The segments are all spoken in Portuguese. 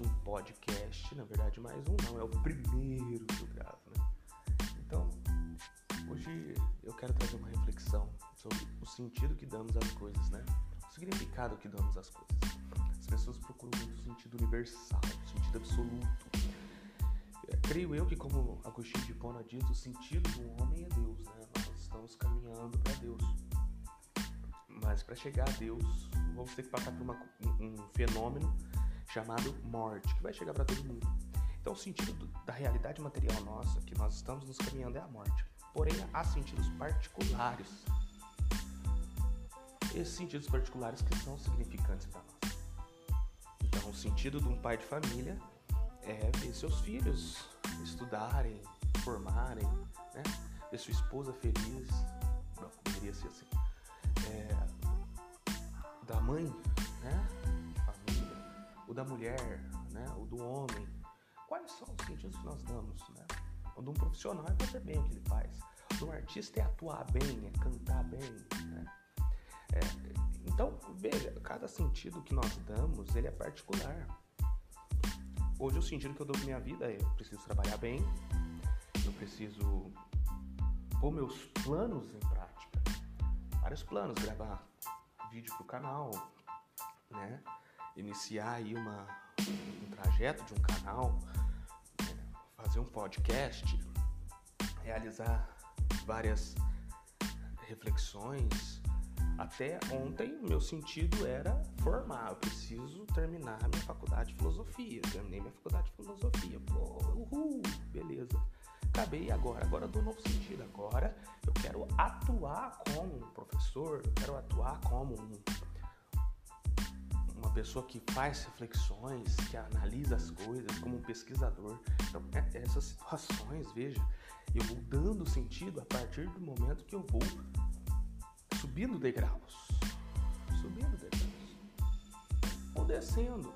um podcast, na verdade mais um não, é o primeiro que eu gravo, né? Então, hoje eu quero trazer uma reflexão sobre o sentido que damos às coisas, né? O significado que damos às coisas. As pessoas procuram muito sentido universal, sentido absoluto. É, creio eu que, como Agostinho de Hipona diz, o sentido do homem é Deus, né? Nós estamos caminhando para Deus. Mas para chegar a Deus, vamos ter que passar por uma, um fenômeno chamado morte, que vai chegar para todo mundo. Então, o sentido do, da realidade material nossa, que nós estamos nos caminhando, é a morte. Porém, há sentidos particulares. Esses sentidos particulares que são significantes para nós. Então, o sentido de um pai de família é ver seus filhos estudarem, formarem, né? ver sua esposa feliz. Não, deveria ser assim. É, da mãe, né? O da mulher, né? o do homem. Quais são os sentidos que nós damos? Né? O de um profissional é fazer bem o que ele faz. O de um artista é atuar bem, é cantar bem. Né? É, então, veja, cada sentido que nós damos, ele é particular. Hoje o sentido que eu dou pra minha vida é eu preciso trabalhar bem, eu preciso pôr meus planos em prática. Vários planos, gravar vídeo pro canal, né? Iniciar aí uma, um trajeto de um canal, né, fazer um podcast, realizar várias reflexões. Até ontem, meu sentido era formar. Eu preciso terminar minha faculdade de filosofia. Terminei minha faculdade de filosofia. Pô, uhul, beleza. Acabei agora. Agora dou um novo sentido. Agora eu quero atuar como um professor, eu quero atuar como um pessoa que faz reflexões, que analisa as coisas como um pesquisador. Então, é, essas situações, veja, eu vou dando sentido a partir do momento que eu vou subindo degraus. Subindo degraus. Ou descendo.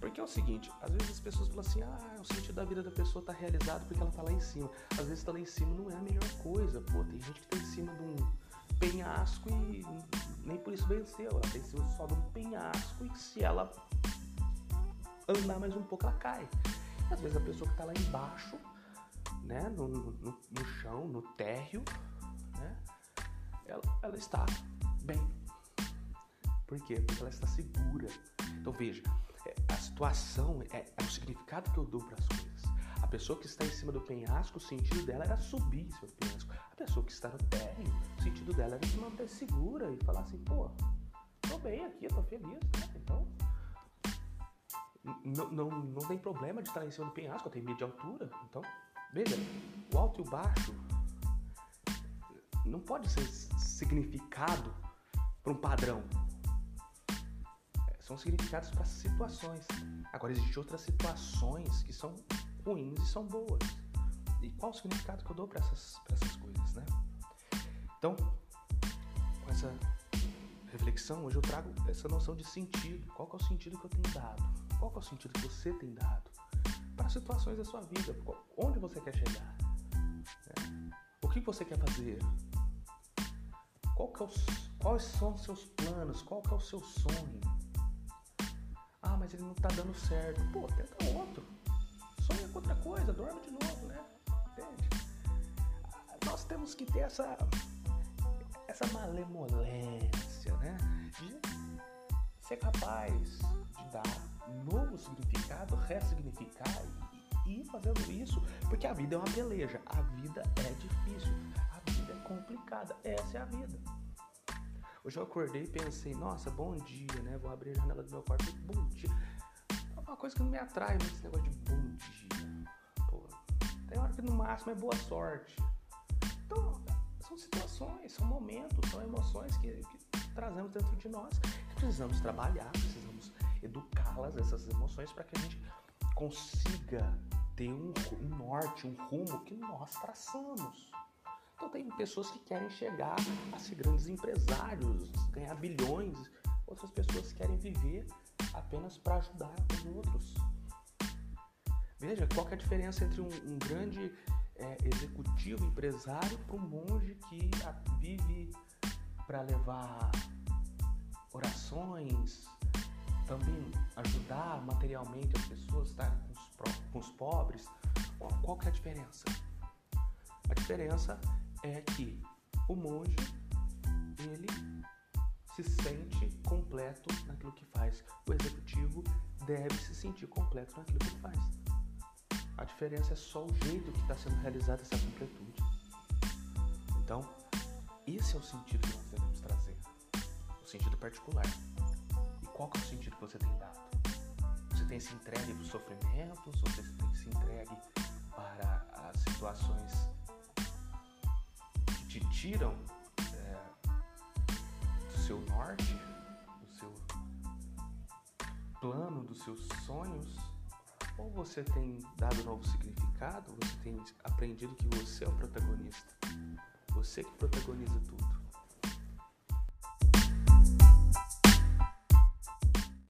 Porque é o seguinte, às vezes as pessoas falam assim, ah, o sentido da vida da pessoa está realizado porque ela está lá em cima. Às vezes estar tá lá em cima não é a melhor coisa. Pô, tem gente que está em cima de um penhasco e nem por isso venceu. Ela venceu só de um penhasco e se ela andar mais um pouco, ela cai. E às vezes a pessoa que está lá embaixo, né, no, no, no, chão, no térreo, né, ela, ela está bem. Por quê? Porque ela está segura. Então veja, é, a situação é, é o significado que eu dou para as coisas. Pessoa que está em cima do penhasco, o sentido dela era subir seu penhasco. A pessoa que está no térreo, o sentido dela era se manter segura e falar assim, pô, tô bem aqui, tô feliz, né? Então, não, não, não tem problema de estar em cima do penhasco, eu tenho medo de altura. Então, veja, o alto e o baixo não pode ser significado para um padrão. É, são significados para situações. Agora, existem outras situações que são ruins e são boas. E qual o significado que eu dou para essas, essas coisas, né? Então, com essa reflexão, hoje eu trago essa noção de sentido. Qual é o sentido que eu tenho dado? Qual é o sentido que você tem dado para situações da sua vida? Onde você quer chegar? Né? O que você quer fazer? Qual que é os, quais são os seus planos? Qual que é o seu sonho? Ah, mas ele não está dando certo. Pô, tenta outro sonha com outra coisa, dorme de novo, né? Entende? Nós temos que ter essa, essa malemolência, né? De ser capaz de dar novo significado, ressignificar e ir fazendo isso, porque a vida é uma peleja, a vida é difícil, a vida é complicada, essa é a vida. Hoje eu acordei e pensei, nossa, bom dia, né? Vou abrir a janela do meu quarto, bom dia uma coisa que não me atrai muito esse negócio de bom que no máximo é boa sorte. Então, são situações, são momentos, são emoções que, que trazemos dentro de nós. Precisamos trabalhar, precisamos educá-las, essas emoções, para que a gente consiga ter um, um norte, um rumo que nós traçamos. Então tem pessoas que querem chegar a ser grandes empresários, ganhar bilhões, outras pessoas querem viver apenas para ajudar os outros. Veja qual é a diferença entre um, um grande é, executivo empresário para um monge que vive para levar orações, também ajudar materialmente as pessoas, estar com os, com os pobres. Qual, qual é a diferença? A diferença é que o monge, ele se sente completo naquilo que faz. O executivo deve se sentir completo naquilo que faz. A diferença é só o jeito que está sendo realizada essa completude. Então, esse é o sentido que nós devemos trazer. O sentido particular. E qual que é o sentido que você tem dado? Você tem se entregue para os sofrimentos? Você tem se entregue para as situações que te tiram seu norte, do seu plano, dos seus sonhos? Ou você tem dado novo significado? Você tem aprendido que você é o protagonista? Você que protagoniza tudo.